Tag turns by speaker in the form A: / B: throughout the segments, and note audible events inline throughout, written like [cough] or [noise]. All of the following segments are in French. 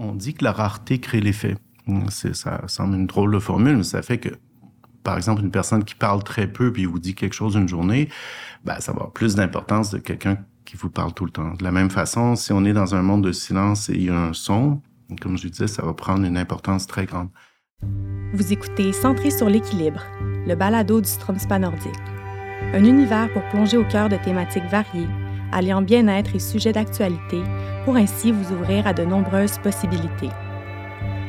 A: on dit que la rareté crée l'effet. Ça semble une drôle de formule, mais ça fait que, par exemple, une personne qui parle très peu puis vous dit quelque chose une journée, ben, ça va avoir plus d'importance de quelqu'un qui vous parle tout le temps. De la même façon, si on est dans un monde de silence et il y a un son, comme je disais, ça va prendre une importance très grande.
B: Vous écoutez Centré sur l'équilibre, le balado du Stromspa nordique. Un univers pour plonger au cœur de thématiques variées, alliant bien-être et sujets d'actualité, pour ainsi vous ouvrir à de nombreuses possibilités.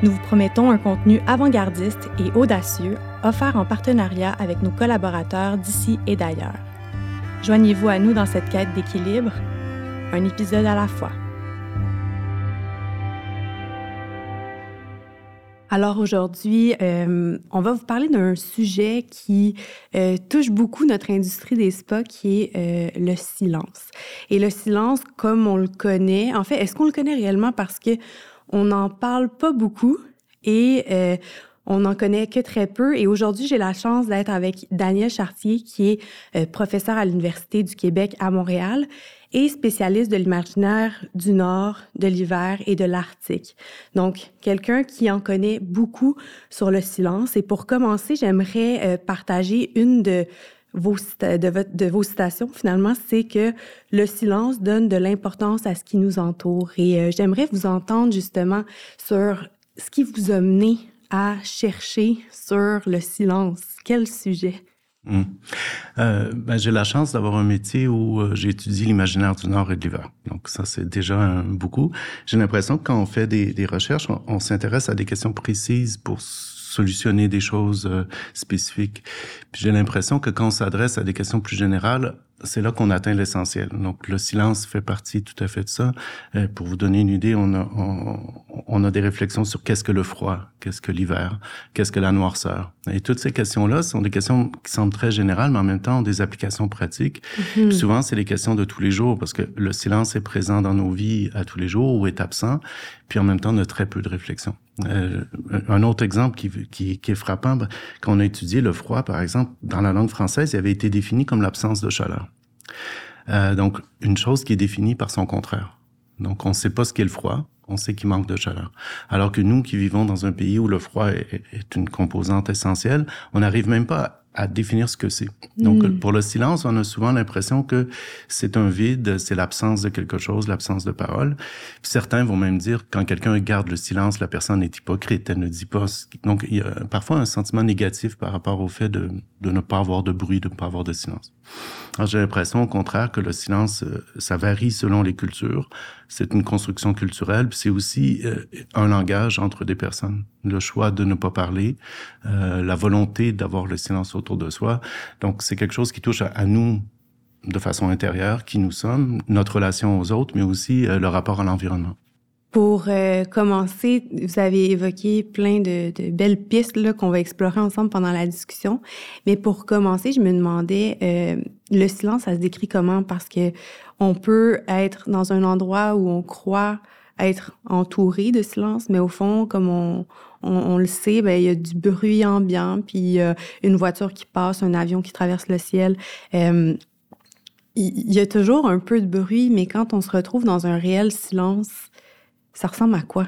B: Nous vous promettons un contenu avant-gardiste et audacieux, offert en partenariat avec nos collaborateurs d'ici et d'ailleurs. Joignez-vous à nous dans cette quête d'équilibre, un épisode à la fois. Alors aujourd'hui, euh, on va vous parler d'un sujet qui euh, touche beaucoup notre industrie des spas, qui est euh, le silence. Et le silence, comme on le connaît, en fait, est-ce qu'on le connaît réellement? Parce que on n'en parle pas beaucoup et on n'en connaît que très peu. Et aujourd'hui, j'ai la chance d'être avec Daniel Chartier, qui est professeur à l'Université du Québec à Montréal et spécialiste de l'imaginaire du Nord, de l'hiver et de l'Arctique. Donc, quelqu'un qui en connaît beaucoup sur le silence. Et pour commencer, j'aimerais euh, partager une de vos, de vos citations, finalement, c'est que le silence donne de l'importance à ce qui nous entoure. Et euh, j'aimerais vous entendre justement sur ce qui vous a mené à chercher sur le silence. Quel sujet?
A: Hmm. Euh, ben, j'ai la chance d'avoir un métier où euh, j'étudie l'imaginaire du Nord et de l'hiver. Donc ça, c'est déjà beaucoup. J'ai l'impression que quand on fait des, recherches, on, s'intéresse à des questions précises pour solutionner des choses euh, spécifiques. j'ai l'impression que quand on s'adresse à des questions plus générales, c'est là qu'on atteint l'essentiel. Donc, le silence fait partie tout à fait de ça. Euh, pour vous donner une idée, on a, on, a des réflexions sur qu'est-ce que le froid, qu'est-ce que l'hiver, qu'est-ce que la noirceur. Et toutes ces questions-là sont des questions qui semblent très générales, mais en même temps ont des applications pratiques. Mm-hmm. Souvent, c'est les questions de tous les jours, parce que le silence est présent dans nos vies à tous les jours ou est absent, puis en même temps, on a très peu de réflexion. Euh, un autre exemple qui, qui, qui est frappant, ben, quand on a étudié le froid, par exemple, dans la langue française, il avait été défini comme l'absence de chaleur. Euh, donc, une chose qui est définie par son contraire. Donc, on ne sait pas ce qu'est le froid, on sait qu'il manque de chaleur. Alors que nous qui vivons dans un pays où le froid est, est une composante essentielle, on n'arrive même pas à définir ce que c'est. Donc, hmm. pour le silence, on a souvent l'impression que c'est un vide, c'est l'absence de quelque chose, l'absence de parole. certains vont même dire quand quelqu'un garde le silence, la personne est hypocrite, elle ne dit pas. Donc, il y a parfois un sentiment négatif par rapport au fait de, de ne pas avoir de bruit, de ne pas avoir de silence. Alors, j'ai l'impression, au contraire, que le silence, euh, ça varie selon les cultures. C'est une construction culturelle, c'est aussi euh, un langage entre des personnes. Le choix de ne pas parler, euh, la volonté d'avoir le silence autour de soi. Donc, c'est quelque chose qui touche à, nous de façon intérieure, qui nous sommes, notre relation aux autres, mais aussi le rapport à l'environnement.
B: Pour euh, commencer, vous avez évoqué plein de, de belles pistes là, qu'on va explorer ensemble pendant la discussion. Mais pour commencer, je me demandais, euh, le silence, ça se décrit comment? Parce que on peut être dans un endroit où on croit être entouré de silence, mais au fond, comme on, on, le sait, ben, il y a du bruit ambiant, puis euh, une voiture qui passe, un avion qui traverse le ciel. Euh, il y a toujours un peu de bruit, mais quand on se retrouve dans un réel silence, ça ressemble à quoi?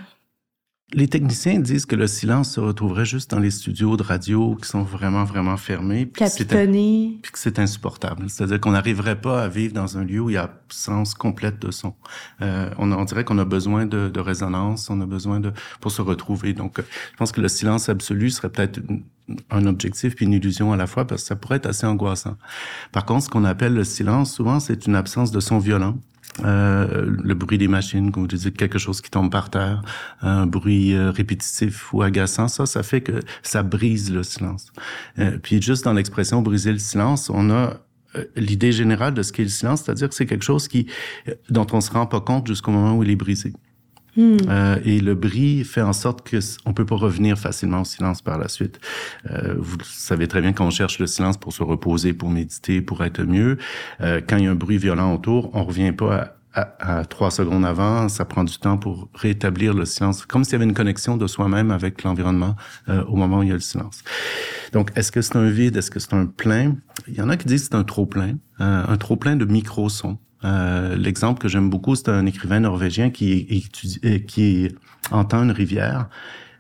A: Les techniciens disent que le silence se retrouverait juste dans les studios de radio qui sont vraiment, vraiment fermés.
B: Puis Capitonnés.
A: Puis que c'est insupportable. C'est-à-dire qu'on n'arriverait pas à vivre dans un lieu où il y a absence complète de son. Euh, on, on, dirait qu'on a besoin de, de, résonance, on a besoin de pour se retrouver. Donc, je pense que le silence absolu serait peut-être un objectif puis une illusion à la fois parce que ça pourrait être assez angoissant. Par contre, ce qu'on appelle le silence, souvent, c'est une absence de son violent. Euh, le bruit des machines, comme vous dites, quelque chose qui tombe par terre, un bruit euh, répétitif ou agaçant, ça, ça fait que ça brise le silence. Euh, puis juste dans l'expression briser le silence, on a l'idée générale de ce qu'est le silence, c'est-à-dire que c'est quelque chose qui dont on se rend pas compte jusqu'au moment où il est brisé. Hmm. Euh, et le bris fait en sorte que on peut pas revenir facilement au silence par la suite. Euh, vous savez très bien qu'on cherche le silence pour se reposer, pour méditer, pour être mieux. Euh, quand il y a un bruit violent autour, on revient pas à, trois secondes avant. Ça prend du temps pour rétablir le silence, comme s'il y avait une connexion de soi-même avec l'environnement au moment où il y a le silence. Donc, est-ce que c'est un vide? Est-ce que c'est un plein? Il y en a qui disent que c'est un trop plein, un trop plein de micro-sons. L'exemple que j'aime beaucoup, c'est un écrivain norvégien qui, étudie, qui entend une rivière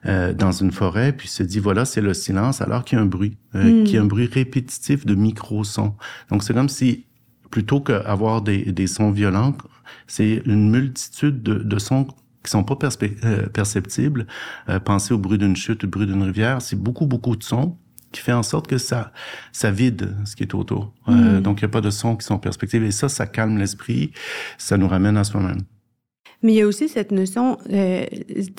A: euh, dans une forêt, puis se dit voilà, c'est le silence, alors qu'il y a un bruit, euh, qui est un bruit répétitif de micro-sons. Donc c'est comme si plutôt qu'avoir des, des sons violents, c'est une multitude de, de sons qui sont pas euh, perceptibles. Euh, pensez au bruit d'une chute, au bruit d'une rivière, c'est beaucoup beaucoup de sons qui fait en sorte que ça ça vide ce qui est autour. Euh, donc il y a pas de sons qui sont perspectives et ça ça calme l'esprit, ça nous ramène à soi-même.
B: Mais il y a aussi cette notion, euh,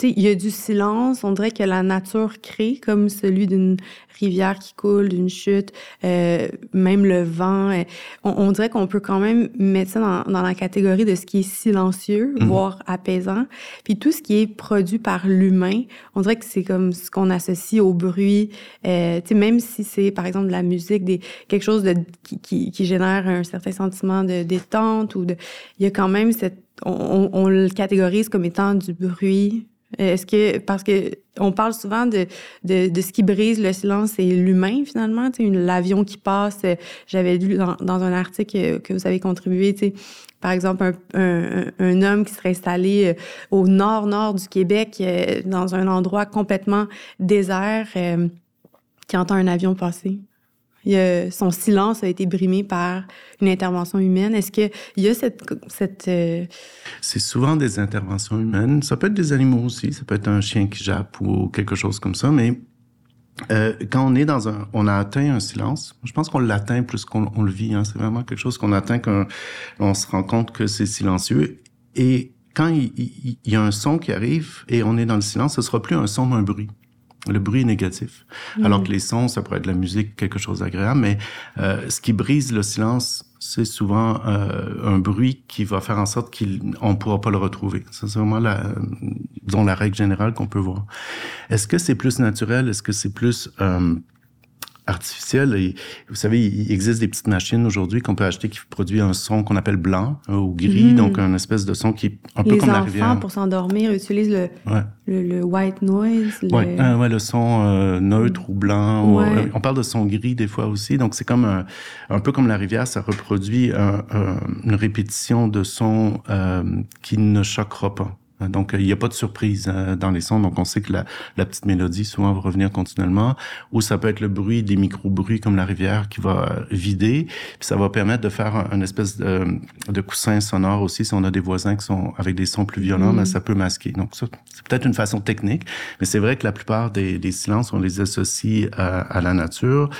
B: il y a du silence, on dirait que la nature crée, comme celui d'une rivière qui coule, d'une chute, euh, même le vent. Euh, on, dirait qu'on peut quand même mettre ça dans, dans, la catégorie de ce qui est silencieux, mhm. voire apaisant. Puis tout ce qui est produit par l'humain, on dirait que c'est comme ce qu'on associe au bruit. Euh, tu sais, même si c'est, par exemple, de la musique, des, quelque chose de, qui, qui, qui génère un certain sentiment de détente ou de... Il y a quand même cette on, le catégorise comme étant du bruit. Est-ce que parce que on parle souvent de, de, de ce qui brise le silence, c'est l'humain finalement, l'avion qui passe. J'avais lu dans, un article que vous avez contribué, par exemple un, un, homme qui serait installé euh, au nord nord du Québec, euh, dans un endroit complètement désert, euh, qui entend un avion passer son silence a été brimé par une intervention humaine. Est-ce qu'il y a cette... euh,
A: C'est souvent des interventions humaines. Ça peut être des animaux aussi. Ça peut être un chien qui jappe ou quelque chose comme ça. Mais euh, quand on est dans un... On a atteint un silence. Je pense qu'on l'atteint plus qu'on le vit. Hein. C'est vraiment quelque chose qu'on atteint quand on se rend compte que c'est silencieux. Et quand il, il, y a un son qui arrive et on est dans le silence, ce sera plus un son, mais un bruit le bruit est négatif. Alors que les sons, ça pourrait être de la musique, quelque chose d'agréable, mais euh, ce qui brise le silence, c'est souvent euh, un bruit qui va faire en sorte qu'on ne pourra pas le retrouver. C'est vraiment la, disons, la règle générale qu'on peut voir. Est-ce que c'est plus naturel? Est-ce que c'est plus... Euh, artificielle. Et vous savez, il existe des petites machines aujourd'hui qu'on peut acheter qui produisent un son qu'on appelle blanc euh, ou gris, mm. donc un espèce de son qui est un peu comme la rivière.
B: Les enfants, pour s'endormir, utilisent le, le, white noise.
A: Le... Ouais, euh, ouais, le son euh, neutre ou blanc. on parle de son gris des fois aussi. Donc, c'est comme un, un, peu comme la rivière, ça reproduit une répétition de son qui ne choquera pas. Donc, il n'y a pas de surprise euh, dans les sons. Donc, on sait que la, la, petite mélodie, souvent, va revenir continuellement. Ou ça peut être le bruit des micro-bruits comme la rivière qui va vider. Puis ça va permettre de faire un, espèce de, de, coussin sonore aussi. Si on a des voisins qui sont avec des sons plus violents, mais mm. ben, ça peut masquer. Donc, ça, c'est peut-être une façon technique. Mais c'est vrai que la plupart des, des silences, on les associe à, à la nature,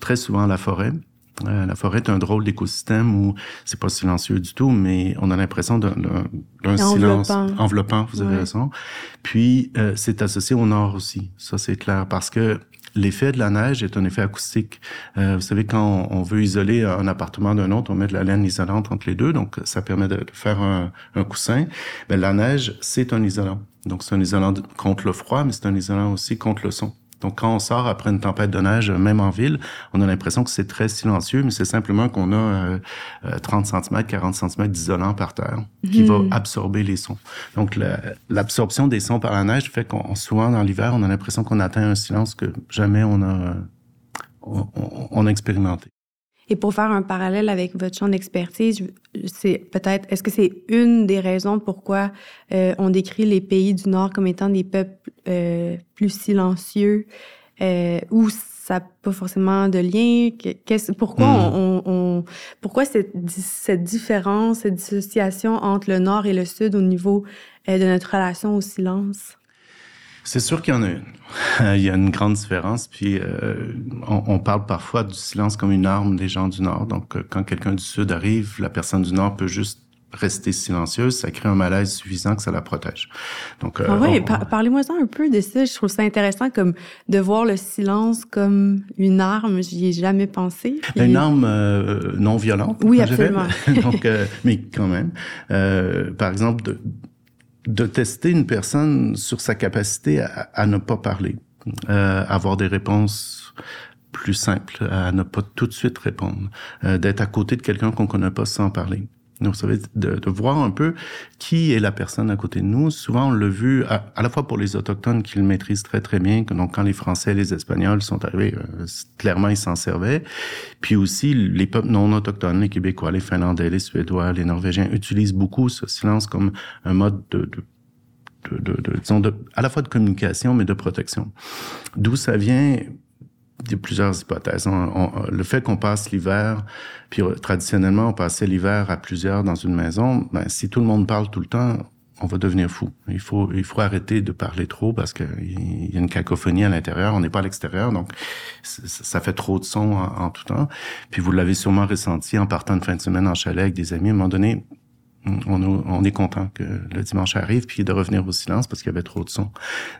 A: très souvent à la forêt. Euh, la forêt est un drôle d'écosystème où c'est pas silencieux du tout, mais on a l'impression d'un silence enveloppant, vous avez raison. Puis, euh, c'est associé au nord aussi, ça c'est clair, parce que l'effet de la neige est un effet acoustique. Euh, vous savez, quand on, veut isoler un appartement d'un autre, on met de la laine isolante entre les deux, donc ça permet de, faire un, un coussin. Ben, la neige, c'est un isolant. Donc, c'est un isolant contre le froid, mais c'est un isolant aussi contre le son. Donc, quand on sort après une tempête de neige, même en ville, on a l'impression que c'est très silencieux, mais c'est simplement qu'on a 30 cm, 40 cm d'isolant par terre qui va hmm. absorber les sons. Donc, l'absorption des sons par la neige fait qu'on souvent dans l'hiver, on a l'impression qu'on atteint un silence que jamais on a, on a expérimenté.
B: Et pour faire un parallèle avec votre champ d'expertise, c'est peut-être, est-ce que c'est une des raisons pourquoi euh, on décrit les pays du Nord comme étant des peuples euh, plus silencieux euh, ou ça n'a pas forcément de lien? pourquoi hmm. on, on, pourquoi cette, cette différence, cette dissociation entre le Nord et le Sud au niveau euh, de notre relation au silence?
A: C'est sûr qu'il y en a une. [laughs] Il y a une grande différence. Puis euh, on, parle parfois du silence comme une arme des gens du Nord. Donc, euh, quand quelqu'un du Sud arrive, la personne du Nord peut juste rester silencieuse, ça crée un malaise suffisant que ça la protège.
B: Donc, euh, ah oui, parlez-moi un peu de ça. Je trouve ça intéressant comme de voir le silence comme une arme. J'y ai jamais pensé.
A: Une arme non violente.
B: Oui, absolument. [laughs]
A: Donc, mais quand même, par exemple, de, de tester une personne sur sa capacité à, ne pas parler, euh, avoir des réponses plus simples, à ne pas tout de suite répondre, euh, d'être à côté de quelqu'un qu'on connaît pas sans parler. Donc, ça veut dire de, de, voir un peu qui est la personne à côté de nous. Souvent, on l'a vu à, à, la fois pour les autochtones qui le maîtrisent très très bien. Donc, quand les Français, les Espagnols sont arrivés, euh, clairement, ils s'en servaient. Puis aussi, les peuples non autochtones, les Québécois, les Finlandais, les Suédois, les Norvégiens utilisent beaucoup ce silence comme un mode de, de de, de, de, disons de, à la fois de communication, mais de protection. D'où ça vient, il y a plusieurs hypothèses. On, le fait qu'on passe l'hiver, puis euh, traditionnellement, on passait l'hiver à plusieurs dans une maison, ben, si tout le monde parle tout le temps, on va devenir fou. Il faut, il faut arrêter de parler trop parce qu'il y a une cacophonie à l'intérieur, on n'est pas à l'extérieur, donc ça fait trop de sons en, en, tout temps. Puis vous l'avez sûrement ressenti en partant de fin de semaine en chalet avec des amis. À un moment donné, on, on, est content que le dimanche arrive, puis de revenir au silence parce qu'il y avait trop de son.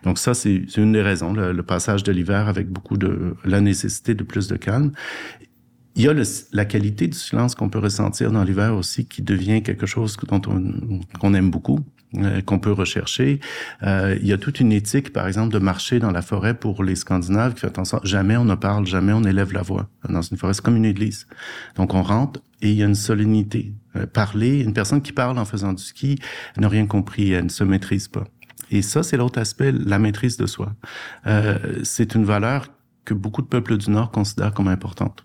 A: Donc ça, c'est une des raisons, le, passage de l'hiver avec beaucoup de la nécessité de plus de calme. Il y a la qualité du silence qu'on peut ressentir dans l'hiver aussi, qui devient quelque chose dont on, qu'on aime beaucoup euh, qu'on peut rechercher. Euh, il y a toute une éthique, par exemple, de marcher dans la forêt pour les Scandinaves qui fait en sorte jamais on ne parle, jamais on élève la voix dans une forêt. C'est comme une église. Donc on rentre et il y a une solennité. Euh, parler, une personne qui parle en faisant du ski n'a rien compris, elle ne se maîtrise pas. Et ça, c'est l'autre aspect, la maîtrise de soi. Euh, c'est une valeur que beaucoup de peuples du Nord considèrent comme importante.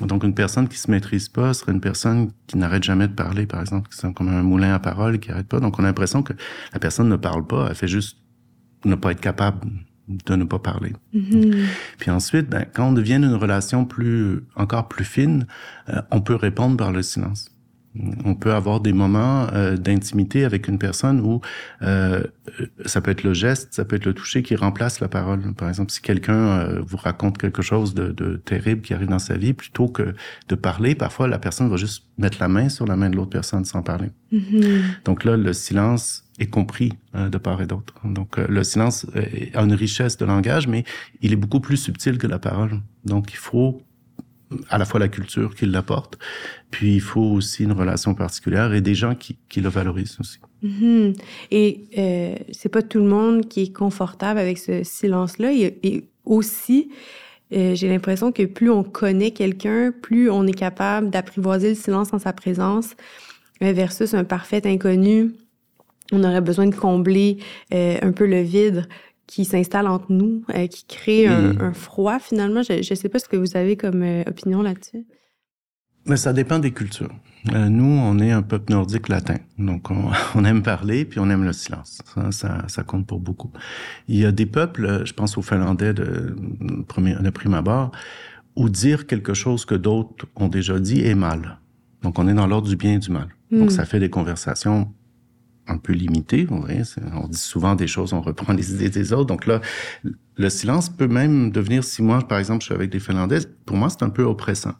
A: Donc, une personne qui se maîtrise pas serait une personne qui n'arrête jamais de parler, par exemple, qui est comme un moulin à parole qui arrête pas. Donc, on a l'impression que la personne ne parle pas, elle fait juste ne pas être capable de ne pas parler.
B: Mm-hmm.
A: Puis ensuite, ben, quand on devient une relation plus, encore plus fine, euh, on peut répondre par le silence. On peut avoir des moments euh, d'intimité avec une personne où euh, ça peut être le geste, ça peut être le toucher qui remplace la parole. Par exemple, si quelqu'un euh, vous raconte quelque chose de, de, terrible qui arrive dans sa vie, plutôt que de parler, parfois la personne va juste mettre la main sur la main de l'autre personne sans parler.
B: Mm-hmm.
A: Donc là, le silence est compris euh, de part et d'autre. Donc euh, le silence a une richesse de langage, mais il est beaucoup plus subtil que la parole. Donc il faut à la fois la culture qui l'apporte, puis il faut aussi une relation particulière et des gens qui, qui le valorisent aussi.
B: Mm-hmm. Et euh, c'est pas tout le monde qui est confortable avec ce silence-là. Et, et, aussi, euh, j'ai l'impression que plus on connaît quelqu'un, plus on est capable d'apprivoiser le silence en sa présence euh, versus un parfait inconnu. On aurait besoin de combler euh, un peu le vide qui s'installe entre nous, euh, qui crée un,
A: Mm.
B: un, froid finalement. Je ne sais pas ce que vous avez comme euh, opinion là-dessus.
A: Mais ça dépend des cultures. Euh, nous, on est un peuple nordique latin, donc on, [laughs] on, aime parler puis on aime le silence. Ça, ça, ça, compte pour beaucoup. Il y a des peuples, euh, je pense aux Finlandais de, de prime abord, où dire quelque chose que d'autres ont déjà dit est mal. Donc on est dans l'ordre du bien et du mal.
B: Mm.
A: Donc ça fait des conversations un peu limitées. Vous voyez, on dit souvent des choses, on reprend [laughs] les idées des autres. Donc là, le silence peut même devenir, si moi, par exemple, je suis avec des Finlandais, pour moi, c'est un peu oppressant.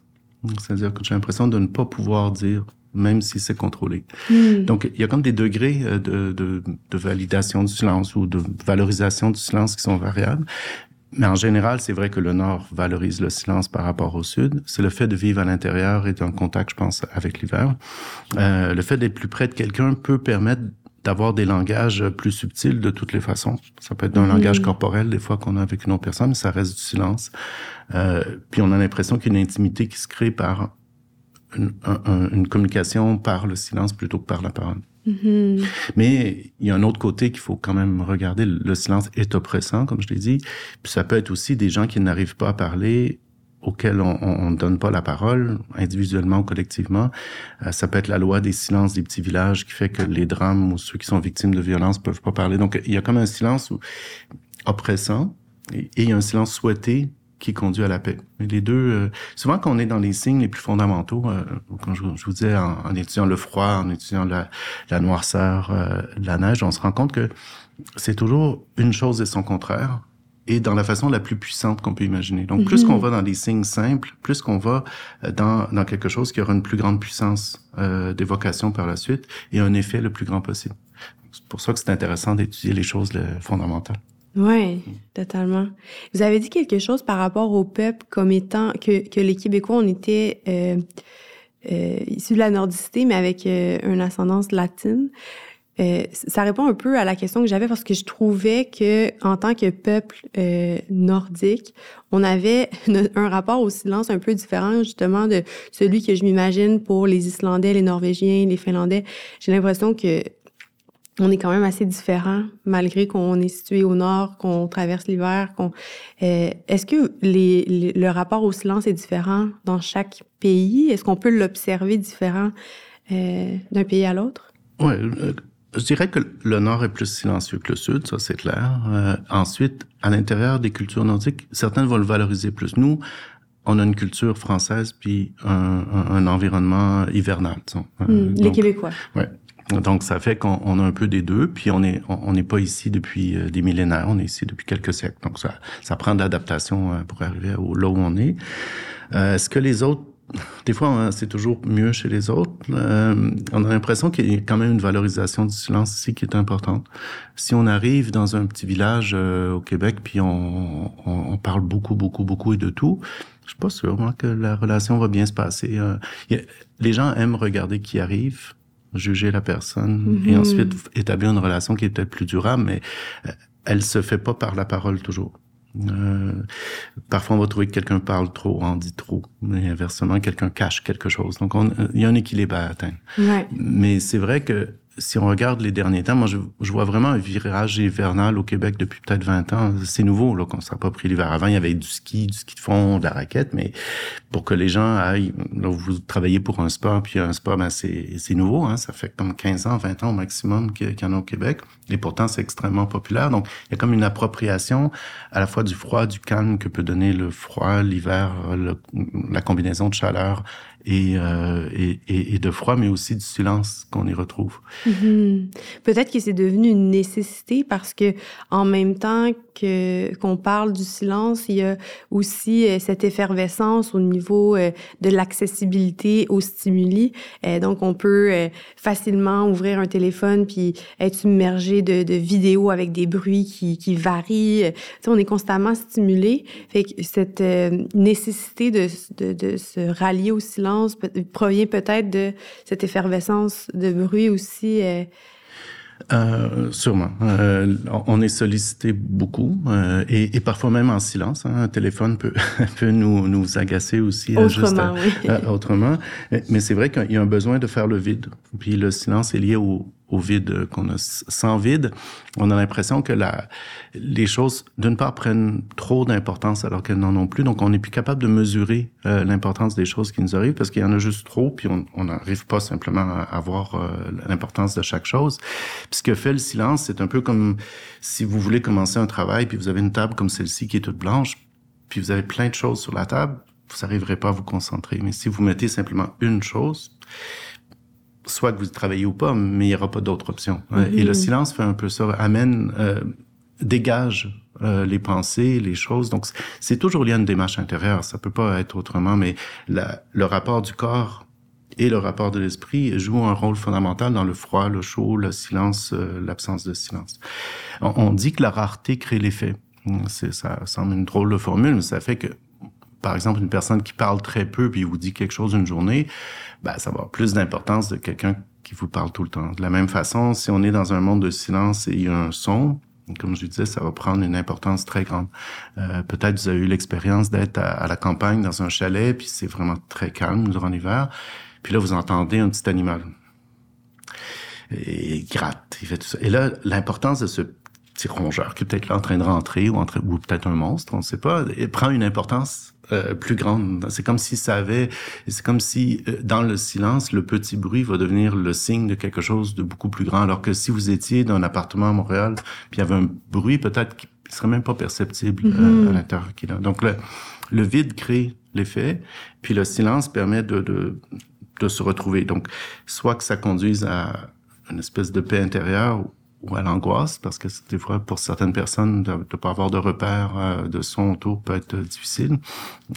A: C'est-à-dire que j'ai l'impression de ne pas pouvoir dire, même si c'est contrôlé.
B: Mm.
A: Donc, il y a comme des degrés euh, de, de, de, validation du silence ou de valorisation du silence qui sont variables. Mais en général, c'est vrai que le Nord valorise le silence par rapport au Sud. C'est le fait de vivre à l'intérieur et d'un contact, je pense, avec l'hiver. Euh, le fait d'être plus près de quelqu'un peut permettre d'avoir des langages plus subtils de toutes les façons. Ça peut être d'un mmh. langage corporel, des fois qu'on a avec une autre personne, mais ça reste du silence. Euh, puis on a l'impression qu'il y a une intimité qui se crée par une, un, une, communication par le silence plutôt que par la parole.
B: Mmh.
A: Mais il y a un autre côté qu'il faut quand même regarder. Le silence est oppressant, comme je l'ai dit. Puis ça peut être aussi des gens qui n'arrivent pas à parler auxquels on ne donne pas la parole, individuellement ou collectivement. Euh, ça peut être la loi des silences des petits villages qui fait que les drames ou ceux qui sont victimes de violences peuvent pas parler. Donc, il y a comme un silence oppressant et, il y a un silence souhaité qui conduit à la paix. Les deux, euh, souvent quand on est dans les signes les plus fondamentaux, euh, quand je, je, vous disais en, en, étudiant le froid, en étudiant la, la noirceur, euh, la neige, on se rend compte que c'est toujours une chose et son contraire et dans la façon la plus puissante qu'on peut imaginer. Donc, mm -hmm. plus qu'on va dans des signes simples, plus qu'on va dans, dans quelque chose qui aura une plus grande puissance euh, d'évocation par la suite et un effet le plus grand possible. C'est pour ça que c'est intéressant d'étudier les choses fondamentales.
B: Oui, totalement. Vous avez dit quelque chose par rapport au peuple comme étant que, que les Québécois, on était euh, euh, issus de la nordicité, mais avec euh, une ascendance latine. Euh, ça répond un peu à la question que j'avais parce que je trouvais que en tant que peuple euh, nordique, on avait [laughs] un rapport au silence un peu différent justement de celui que je m'imagine pour les Islandais, les Norvégiens, les Finlandais. J'ai l'impression que on est quand même assez différents malgré qu'on est situé au nord, qu'on traverse l'hiver. Euh, est-ce que le rapport au silence est différent dans chaque pays? Est-ce qu'on peut l'observer différent d'un pays à l'autre?
A: Ouais je dirais que le nord est plus silencieux que le sud, ça c'est clair. Euh, ensuite, à l'intérieur des cultures nordiques, certaines vont le valoriser plus. Nous, on a une culture française puis un, un, environnement hivernal.
B: Euh, hmm, les Québécois.
A: Ouais. Donc ça fait qu'on a un peu des deux, puis on est on n'est pas ici depuis euh, des millénaires, on est ici depuis quelques siècles. Donc ça ça prend de l'adaptation pour arriver au, là où on est. Est-ce que les autres des fois, hein, c'est toujours mieux chez les autres. Euh, on a l'impression qu'il y a quand même une valorisation du silence ici qui est importante. Si on arrive dans un petit village euh, au Québec, puis on, on, parle beaucoup, beaucoup, beaucoup et de tout, je suis pas sûr moi, que la relation va bien se passer. Euh, les gens aiment regarder qui arrive, juger la personne et mm-hmm. ensuite établir une relation qui est peut-être plus durable, mais elle se fait pas par la parole toujours. Euh, parfois, on va trouver que quelqu'un parle trop, en dit trop, mais inversement, quelqu'un cache quelque chose. Donc, il y a un équilibre à atteindre. Mais c'est vrai que si on regarde les derniers temps, moi, je, vois vraiment un virage hivernal au Québec depuis peut-être 20 ans. C'est nouveau, là, qu'on pris l'hiver. Avant, il y avait du ski, du ski de fond, de la raquette, mais pour que les gens aillent, là, vous travaillez pour un sport, puis un sport, ben, c'est, c'est nouveau, hein. Ça fait comme 15 ans, 20 ans au maximum qu'il y en a au Québec. Et pourtant, c'est extrêmement populaire. Donc, il y a comme une appropriation à la fois du froid, du calme que peut donner le froid, l'hiver, la combinaison de chaleur euh, et, et, et, de froid, mais aussi du silence qu'on y retrouve.
B: Mm-hmm. Peut-être que c'est devenu une nécessité parce que en même temps qu'on parle du silence, il y a aussi euh, cette effervescence au niveau euh, de l'accessibilité aux stimuli. donc, on peut facilement ouvrir un téléphone puis être submergé de, vidéos avec des bruits qui, qui varient. Tu on est constamment stimulé. Fait que cette nécessité de se rallier au silence provient peut-être de cette effervescence de bruit aussi. Euh,
A: euh, sûrement. Euh, on est sollicité beaucoup et, parfois même en silence. Hein. Un téléphone peut, [laughs] peut nous, nous agacer aussi.
B: Autrement, oui.
A: autrement. Mais c'est vrai qu'il y a un besoin de faire le vide. Puis le silence est lié au, au vide qu'on a sans vide, on a l'impression que les choses, d'une part, prennent trop d'importance alors qu'elles n'en ont plus. Donc, on n'est plus capable de mesurer euh, l'importance des choses qui nous arrivent parce qu'il y en a juste trop, puis on n'arrive pas simplement à, voir euh, l'importance de chaque chose. Puis ce que fait le silence, c'est un peu comme si vous voulez commencer un travail, puis vous avez une table comme celle-ci qui est toute blanche, puis vous avez plein de choses sur la table, vous n'arriverez pas à vous concentrer. Mais si vous mettez simplement une chose, soit que vous travaillez ou pas, mais il n'y aura pas d'autre option. Et le silence fait un peu ça, amène, euh, dégage euh, les pensées, les choses. Donc, c'est toujours lié à une démarche intérieure. Ça peut pas être autrement, mais la, le rapport du corps et le rapport de l'esprit jouent un rôle fondamental dans le froid, le chaud, le silence, euh, l'absence de silence. On, on, dit que la rareté crée l'effet. Ça semble une drôle de formule, mais ça fait que par exemple, une personne qui parle très peu puis vous dit quelque chose une journée, ben, ça va avoir plus d'importance de quelqu'un qui vous parle tout le temps. De la même façon, si on est dans un monde de silence et il y a un son, comme je disais, ça va prendre une importance très grande. Euh, Peut-être vous avez eu l'expérience d'être à, la campagne dans un chalet, puis c'est vraiment très calme durant l'hiver. Puis là, vous entendez un petit animal. Et il gratte, il fait tout ça. Et là, l'importance de ce petit rongeur qui est peut-être là en train de rentrer ou, ou peut-être un monstre, on ne sait pas, il prend une importance euh, plus grande. C'est comme si ça avait, c'est comme si euh, dans le silence, le petit bruit va devenir le signe de quelque chose de beaucoup plus grand. Alors que si vous étiez dans un appartement à Montréal, puis il y avait un bruit peut-être qui serait même pas perceptible euh, à mm-hmm. l'intérieur. Donc le, le vide crée l'effet, puis le silence permet de, de, de se retrouver. Donc soit que ça conduise à une espèce de paix intérieure ou à l'angoisse, parce que des fois, pour certaines personnes, de ne pas avoir de repères euh, de son autour peut être difficile.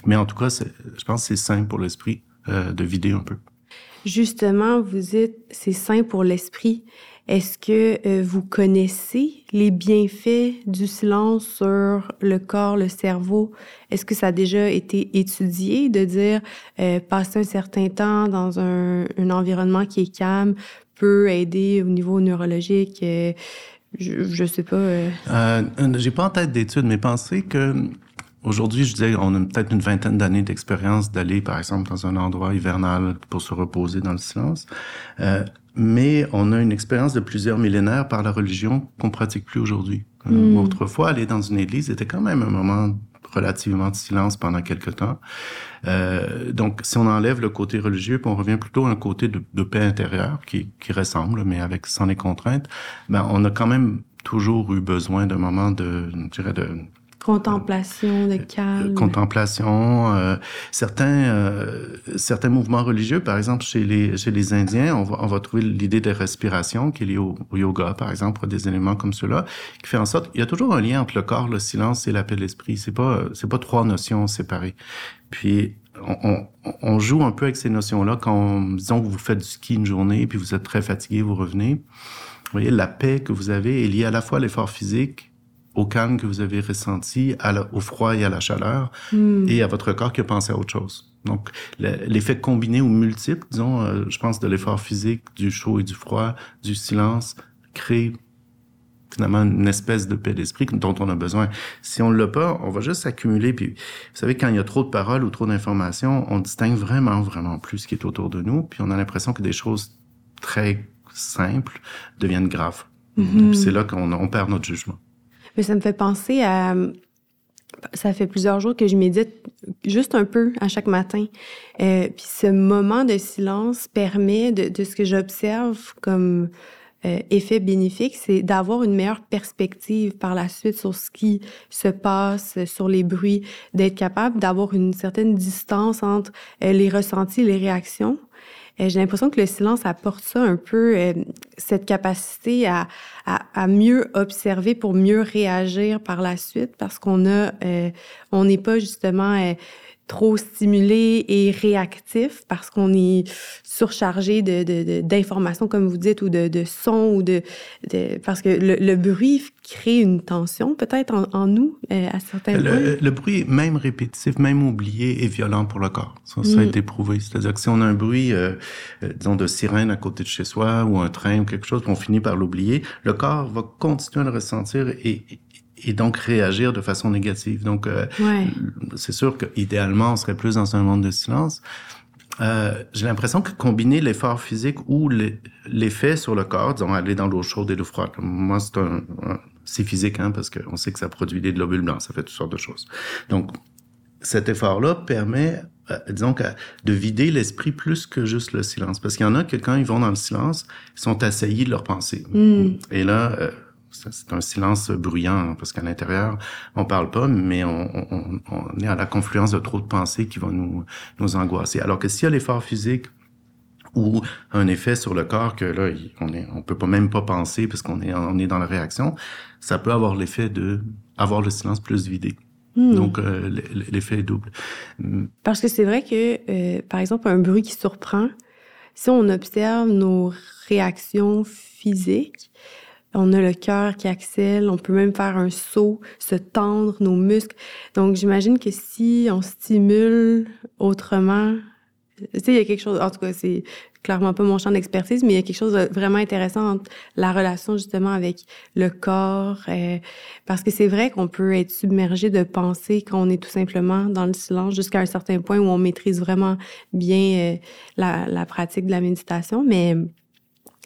A: Mais en tout cas, je pense que c'est sain pour l'esprit euh, de vider un peu.
B: Justement, vous dites c'est sain pour l'esprit. Est-ce que euh, vous connaissez les bienfaits du silence sur le corps, le cerveau? Est-ce que ça a déjà été étudié de dire passer un certain temps dans un environnement qui est calme peut aider au niveau neurologique? Euh, je, ne sais pas. Euh...
A: euh j'ai pas en tête d'études, mais pensez que aujourd'hui, je disais, on a peut-être une vingtaine d'années d'expérience d'aller, par exemple, dans un endroit hivernal pour se reposer dans le silence. Euh, mais on a une expérience de plusieurs millénaires par la religion qu'on pratique plus aujourd'hui. Hmm. Autrefois, aller dans une église était quand même un moment relativement de silence pendant quelque temps. Euh, donc, si on enlève le côté religieux, on revient plutôt à un côté de, de paix intérieure qui, qui, ressemble, mais avec sans les contraintes, ben on a quand même toujours eu besoin d'un moment de, je dirais, de
B: Contemplation, de euh, calme.
A: Contemplation. Euh, certains, euh, certains mouvements religieux, par exemple, chez les, chez les Indiens, on va, on va trouver l'idée de respiration qui est liée au, yoga, par exemple, des éléments comme cela, qui fait en sorte il y a toujours un lien entre le corps, le silence et la paix de l'esprit. C'est pas, c'est pas trois notions séparées. Puis, on, on, joue un peu avec ces notions-là quand, disons vous faites du ski une journée, puis vous êtes très fatigué, vous revenez. Vous voyez, la paix que vous avez est liée à la fois à l'effort physique au calme que vous avez ressenti, à au froid et à la chaleur, hmm. et à votre corps qui a pensé à autre chose. Donc, l'effet combiné ou multiple, disons, euh, je pense, de l'effort physique, du chaud et du froid, du silence, crée finalement une espèce de paix d'esprit dont on a besoin. Si on ne l'a pas, on va juste s'accumuler. Puis, vous savez, quand il y a trop de paroles ou trop d'informations, on distingue vraiment, vraiment plus ce qui est autour de nous. Puis, on a l'impression que des choses très simples deviennent graves. Mm-hmm. C'est là qu'on perd notre jugement.
B: Ça me fait penser à. Ça fait plusieurs jours que je médite juste un peu à chaque matin. Euh, puis ce moment de silence permet de, de ce que j'observe comme euh, effet bénéfique, c'est d'avoir une meilleure perspective par la suite sur ce qui se passe, sur les bruits, d'être capable d'avoir une certaine distance entre euh, les ressentis et les réactions. Euh, j'ai l'impression que le silence apporte ça un peu, euh, cette capacité à, à, à, mieux observer pour mieux réagir par la suite parce qu'on a, euh, on n'est pas justement trop stimulé et réactif parce qu'on est surchargé de, d'informations, comme vous dites, ou de, de sons, ou de, parce que le, bruit crée une tension peut-être en, nous euh, à certains
A: le. Le bruit, même répétitif, même oublié, est violent pour le corps. Ça, ça a mm. été prouvé. C'est-à-dire que si on a un bruit, euh, euh, disons, de sirène à côté de chez soi, ou un train, ou quelque chose, qu'on finit par l'oublier, le corps va continuer à le ressentir et, et donc réagir de façon négative. Donc, euh, c'est sûr qu'idéalement, on serait plus dans un monde de silence. Euh, j'ai l'impression que combiner l'effort physique ou l'effet sur le corps, disons aller dans l'eau chaude et l'eau froide, moi c'est un, c'est physique hein, parce qu'on sait que ça produit des globules blancs, ça fait toutes sortes de choses. Donc cet effort-là permet, euh, disons, de vider l'esprit plus que juste le silence, parce qu'il y en a que quand ils vont dans le silence, ils sont assaillis de leurs pensées. Hmm. Et là, euh, c'est un silence bruyant hein, parce qu'à l'intérieur, on parle pas, mais on, est à la confluence de trop de pensées qui vont nous, nous angoisser. Alors que s'il y a l'effort physique ou un effet sur le corps que là, on est, on peut pas même pas penser parce qu'on est, on est dans la réaction, ça peut avoir l'effet de avoir le silence plus vidé. Hmm. Donc, euh, l'effet est double.
B: Parce que c'est vrai que, euh, par exemple, un bruit qui surprend, si on observe nos réactions physiques, on a le cœur qui accèle, on peut même faire un saut, se tendre nos muscles. Donc, j'imagine que si on stimule autrement, tu sais, il y a quelque chose, en tout cas, c'est clairement pas mon champ d'expertise, mais il y a quelque chose de vraiment intéressant entre la relation justement avec le corps, euh, parce que c'est vrai qu'on peut être submergé de pensées quand on est tout simplement dans le silence jusqu'à un certain point où on maîtrise vraiment bien euh, la, la pratique de la méditation, mais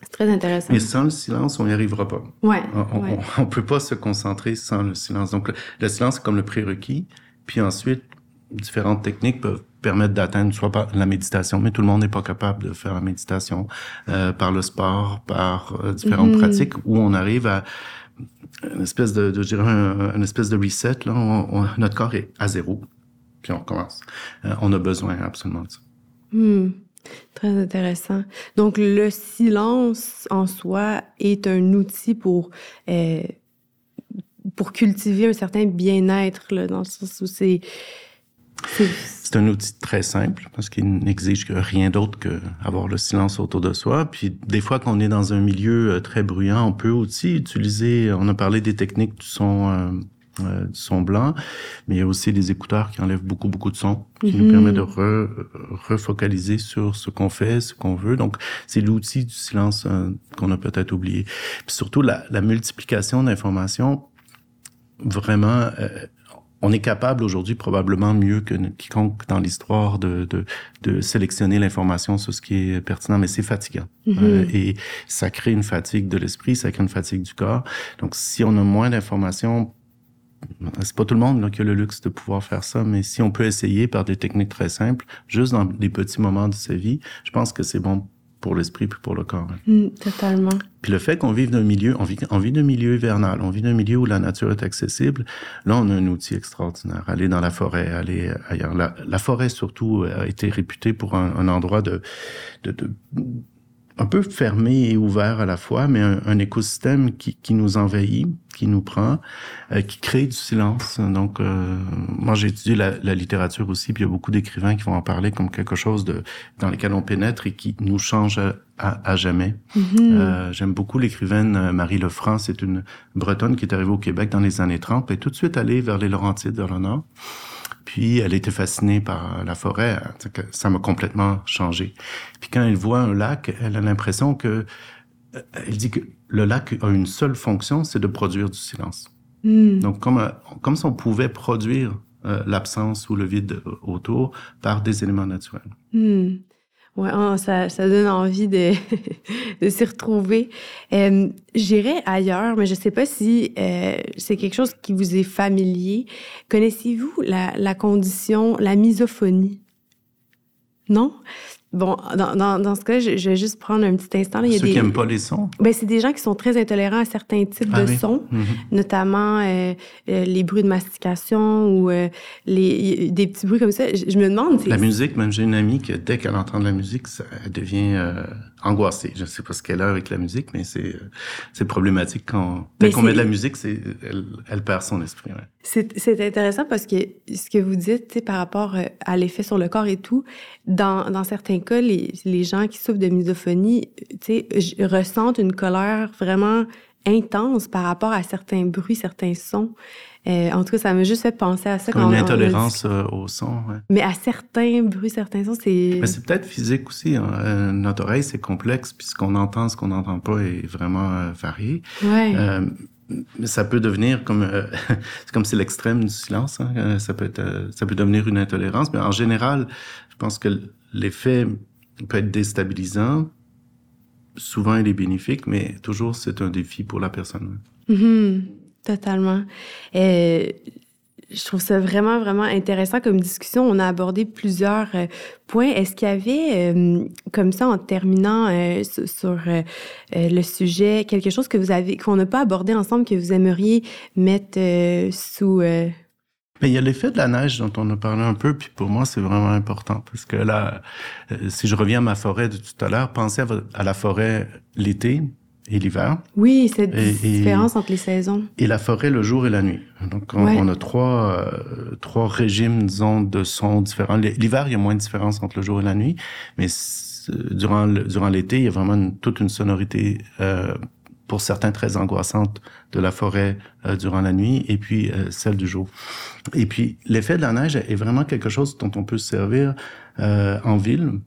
B: c'est très intéressant.
A: Mais sans le silence, on n'y arrivera pas.
B: Ouais.
A: On, ne peut pas se concentrer sans le silence. Donc, le, silence, c'est comme le prérequis. Puis ensuite, différentes techniques peuvent permettre d'atteindre soit par la méditation, mais tout le monde n'est pas capable de faire la méditation euh, par le sport, par euh, différentes mm-hmm. pratiques où on arrive à une espèce de, je dirais, une espèce de reset. Là, notre corps est à zéro, puis on recommence. Euh, on a besoin absolument de ça.
B: Mm. Très intéressant. Donc, le silence en soi est un outil pour, euh, pour cultiver un certain bien-être, dans le sens où c'est.
A: C'est un outil très simple parce qu'il n'exige rien d'autre que avoir le silence autour de soi. Puis des fois, quand on est dans un milieu euh, très bruyant, on peut aussi utiliser. On a parlé des techniques du son. Euh, euh, son blanc, mais il y a aussi des écouteurs qui enlèvent beaucoup, beaucoup de son, qui nous permet de re, refocaliser sur ce qu'on fait, ce qu'on veut. Donc, c'est l'outil du silence euh, qu'on a peut-être oublié. Puis surtout, la, la multiplication d'informations, vraiment, euh, on est capable aujourd'hui probablement mieux que quiconque dans l'histoire de, de, de, sélectionner l'information sur ce qui est pertinent, mais c'est fatigant. Mm-hmm. euh, et ça crée une fatigue de l'esprit, ça crée une fatigue du corps. Donc, si on a moins d'informations, c'est pas tout le monde là, qui a le luxe de pouvoir faire ça, mais si on peut essayer par des techniques très simples, juste dans des petits moments de sa vie, je pense que c'est bon pour l'esprit puis pour le corps.
B: Mm, totalement.
A: Puis le fait qu'on vive d'un milieu, on vit, on vit d'un milieu hivernal, on vit d'un milieu où la nature est accessible, là, on a un outil extraordinaire. Aller dans la forêt, aller ailleurs. La, la forêt, surtout, a été réputée pour un, un endroit de, de, de un peu fermé et ouvert à la fois, mais un, un écosystème qui, qui, nous envahit, qui nous prend, euh, qui crée du silence. Donc, euh, moi, j'ai étudié la, la, littérature aussi, puis il y a beaucoup d'écrivains qui vont en parler comme quelque chose de dans lequel on pénètre et qui nous change à, à, à jamais. Mm -hmm. euh, J'aime beaucoup l'écrivaine euh, Marie Lefranc. C'est une Bretonne qui est arrivée au Québec dans les années 30 et tout de suite allée vers les Laurentides, vers le nord. Puis elle était fascinée par la forêt. Ça m'a complètement changé. Puis quand elle voit un lac, elle a l'impression que elle dit que le lac a une seule fonction, c'est de produire du silence. Mm. Donc comme comme si on pouvait produire euh, l'absence ou le vide autour par des éléments naturels.
B: Mm. Ouais, oh, ça, ça donne envie de, [laughs] de s'y retrouver. Euh, J'irai ailleurs, mais je ne sais pas si euh, c'est quelque chose qui vous est familier. Connaissez-vous la, la condition, la misophonie? Non? Bon, dans, dans, dans ce cas, je, je, vais juste prendre un petit instant.
A: Il y a Ceux des... qui n'aiment pas les sons?
B: Ben, c'est des gens qui sont très intolérants à certains types ah, de oui. sons, mm -hmm. notamment euh, euh, les bruits de mastication ou euh, les, des petits bruits comme ça. Je, je me demande...
A: La musique, même j'ai une amie que dès qu'elle entend de la musique, ça, elle devient angoissée. Je ne sais pas ce qu'elle a avec la musique, mais c'est c'est problématique quand... Dès qu'on met de la musique, c'est elle, elle perd son esprit. Ouais.
B: C'est intéressant parce que ce que vous dites par rapport à l'effet sur le corps et tout, dans, dans certains cas, les, les gens qui souffrent de misophonie, ressentent une colère vraiment intense par rapport à certains bruits, certains sons. Euh, en tout cas, ça m'a juste fait penser à ça.
A: Comme une intolérance euh, au son. Ouais.
B: Mais à certains bruits, certains sons, c'est...
A: Mais c'est peut-être physique aussi. Hein. Euh, notre oreille, c'est complexe, puis ce qu'on entend, ce qu'on n'entend pas est vraiment euh, varié.
B: Ouais.
A: ça peut devenir comme [laughs] c'est comme c'est l'extrême du silence. Hein. Ça peut être, ça peut devenir une intolérance, mais en général, je pense que l'effet peut être déstabilisant. Souvent, il est bénéfique, mais toujours, c'est un défi pour la personne.
B: -hmm. Totalement. Et je trouve ça vraiment, vraiment intéressant comme discussion. On a abordé plusieurs euh, points. Est-ce qu'il y avait, euh, comme ça, en terminant euh, sur, euh, le sujet, quelque chose que vous avez, qu'on n'a pas abordé ensemble, que vous aimeriez mettre euh, sous
A: mais il y a l'effet de la neige dont on a parlé un peu, puis pour moi, c'est vraiment important. Parce que là, euh, si je reviens à ma forêt de tout à l'heure, pensez à, à, la forêt l'été et l'hiver.
B: Oui, cette et, différence et, entre les saisons.
A: Et la forêt le jour et la nuit. Donc, on, ouais. on a trois, euh, trois régimes, disons, de sons différents. L'hiver, il y a moins de différence entre le jour et la nuit, mais durant durant l'été, il y a vraiment une, toute une sonorité euh, pour certains très angoissante de la forêt euh, durant la nuit et puis euh, celle du jour. Et puis l'effet de la neige est vraiment quelque chose dont on peut se servir euh, en ville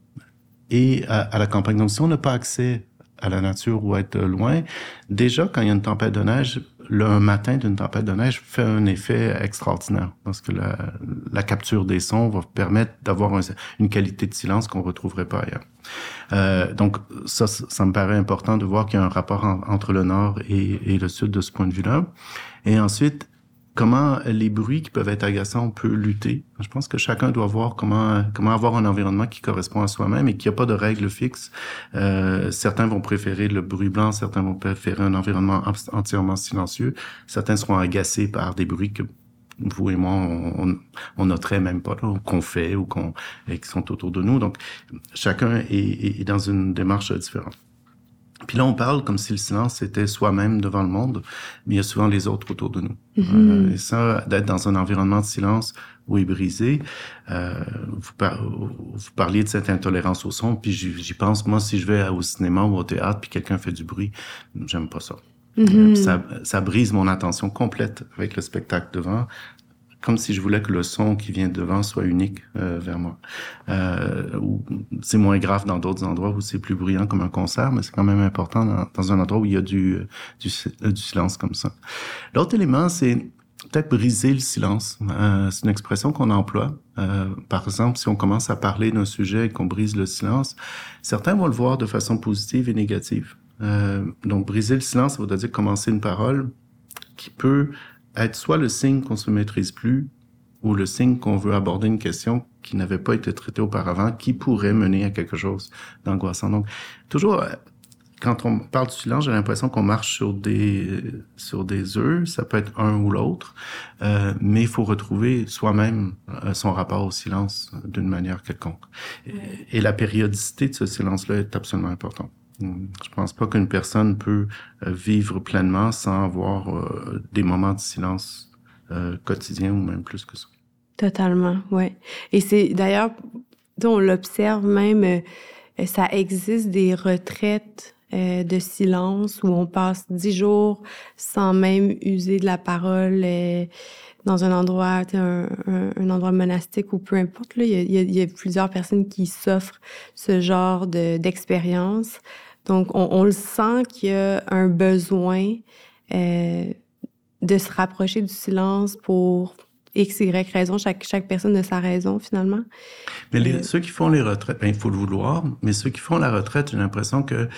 A: et à, à, la campagne. Donc si on n'a pas accès à la nature ou être loin, déjà quand il y a une tempête de neige, le matin d'une tempête de neige fait un effet extraordinaire parce que la, la capture des sons va permettre d'avoir un, une qualité de silence qu'on retrouverait pas ailleurs. Euh, donc ça, ça me paraît important de voir qu'il y a un rapport en, entre le nord et, le sud de ce point de vue-là. Et ensuite, comment les bruits qui peuvent être agaçants, on peut lutter. Je pense que chacun doit voir comment comment avoir un environnement qui correspond à soi-même et qu'il n'y a pas de règles fixes. Euh, certains vont préférer le bruit blanc, certains vont préférer un environnement entièrement silencieux. Certains seront agacés par des bruits que vous et moi, on, on noterait même pas, qu'on fait ou qu'on qui sont autour de nous. Donc, chacun est, est dans une démarche différente. Puis là, on parle comme si le silence était soi-même devant le monde, mais il y a souvent les autres autour de nous. Mm -hmm. euh, et ça, d'être dans un environnement de silence où est brisé, euh, vous, par vous, parliez de cette intolérance au son, puis j'y pense, moi, si je vais au cinéma ou au théâtre, puis quelqu'un fait du bruit, j'aime pas ça.
B: Mhm.
A: ça, ça brise mon attention complète avec le spectacle devant comme si je voulais que le son qui vient devant soit unique euh, vers moi. Euh, c'est moins grave dans d'autres endroits où c'est plus bruyant comme un concert, mais c'est quand même important dans, dans, un endroit où il y a du, du, du silence comme ça. L'autre élément, c'est peut-être briser le silence. Euh, c'est une expression qu'on emploie. Euh, par exemple, si on commence à parler d'un sujet et qu'on brise le silence, certains vont le voir de façon positive et négative. Euh, donc, briser le silence, ça veut dire commencer une parole qui peut être soit le signe qu'on se maîtrise plus ou le signe qu'on veut aborder une question qui n'avait pas été traitée auparavant, qui pourrait mener à quelque chose d'angoissant. Donc, toujours, euh, quand on parle du silence, j'ai l'impression qu'on marche sur des sur des œufs. Ça peut être un ou l'autre, euh, mais il faut retrouver soi-même euh, son rapport au silence d'une manière quelconque. Et, et la périodicité de ce silence-là est absolument importante. Je pense pas qu'une personne peut euh, vivre pleinement sans avoir euh, des moments de silence euh, quotidiens ou même plus que ça.
B: Totalement, ouais. Et c'est d'ailleurs, on l'observe même, ça existe des retraites de silence où on passe dix jours sans même user de la parole dans un endroit, un, endroit monastique ou peu importe. Il y a plusieurs personnes qui s'offrent ce genre d'expérience. Donc, on, on, le sent qu'il y a un besoin euh, de se rapprocher du silence pour X, Y raison. Chaque, chaque personne a sa raison, finalement.
A: Mais les, euh, ceux qui font les retraites, ben, il faut le vouloir, mais ceux qui font la retraite, j'ai l'impression que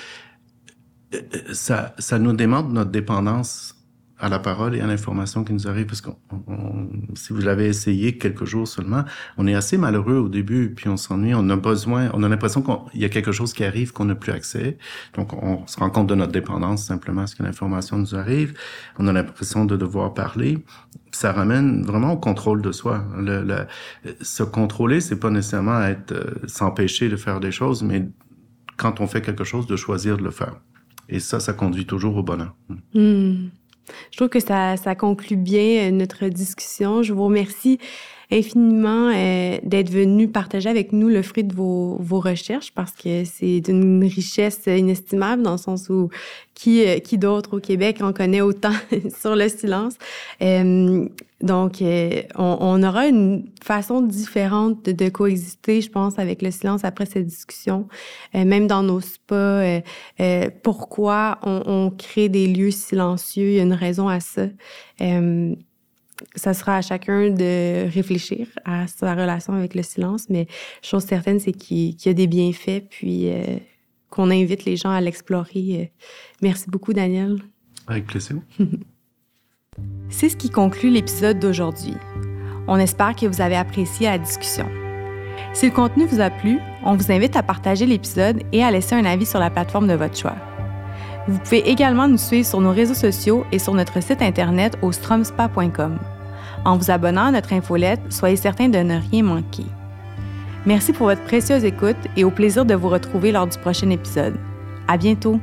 A: euh, ça, ça nous demande notre dépendance à la parole et à l'information qui nous arrive, parce que si vous l'avez essayé quelques jours seulement, on est assez malheureux au début, puis on s'ennuie, on a besoin, on a l'impression qu'il y a quelque chose qui arrive qu'on n'a plus accès, donc on se rend compte de notre dépendance simplement à ce que l'information nous arrive, on a l'impression de devoir parler, ça ramène vraiment au contrôle de soi. Le, le, se contrôler, c'est pas nécessairement être euh, s'empêcher de faire des choses, mais quand on fait quelque chose, de choisir de le faire. Et ça, ça conduit toujours au bonheur.
B: Mmh. Je trouve que ça, ça conclut bien notre discussion. Je vous remercie infiniment euh, d'être venu partager avec nous le fruit de vos, vos recherches parce que c'est d'une richesse inestimable dans le sens où qui, qui d'autre au Québec en connaît autant [laughs] sur le silence. Euh, donc, euh, on, on, aura une façon différente de, de, coexister, je pense, avec le silence après cette discussion. Euh, même dans nos spas, euh, euh pourquoi on, on, crée des lieux silencieux, il y a une raison à ça. Euh, ça sera à chacun de réfléchir à sa relation avec le silence, mais chose certaine, c'est qu'il y a des bienfaits, puis euh, qu'on invite les gens à l'explorer. Merci beaucoup, Daniel.
A: Avec plaisir. [laughs]
B: C'est ce qui conclut l'épisode d'aujourd'hui. On espère que vous avez apprécié la discussion. Si le contenu vous a plu, on vous invite à partager l'épisode et à laisser un avis sur la plateforme de votre choix. Vous pouvez également nous suivre sur nos réseaux sociaux et sur notre site internet au stromspa.com. En vous abonnant à notre infolette, soyez certain de ne rien manquer. Merci pour votre précieuse écoute et au plaisir de vous retrouver lors du prochain épisode. À bientôt!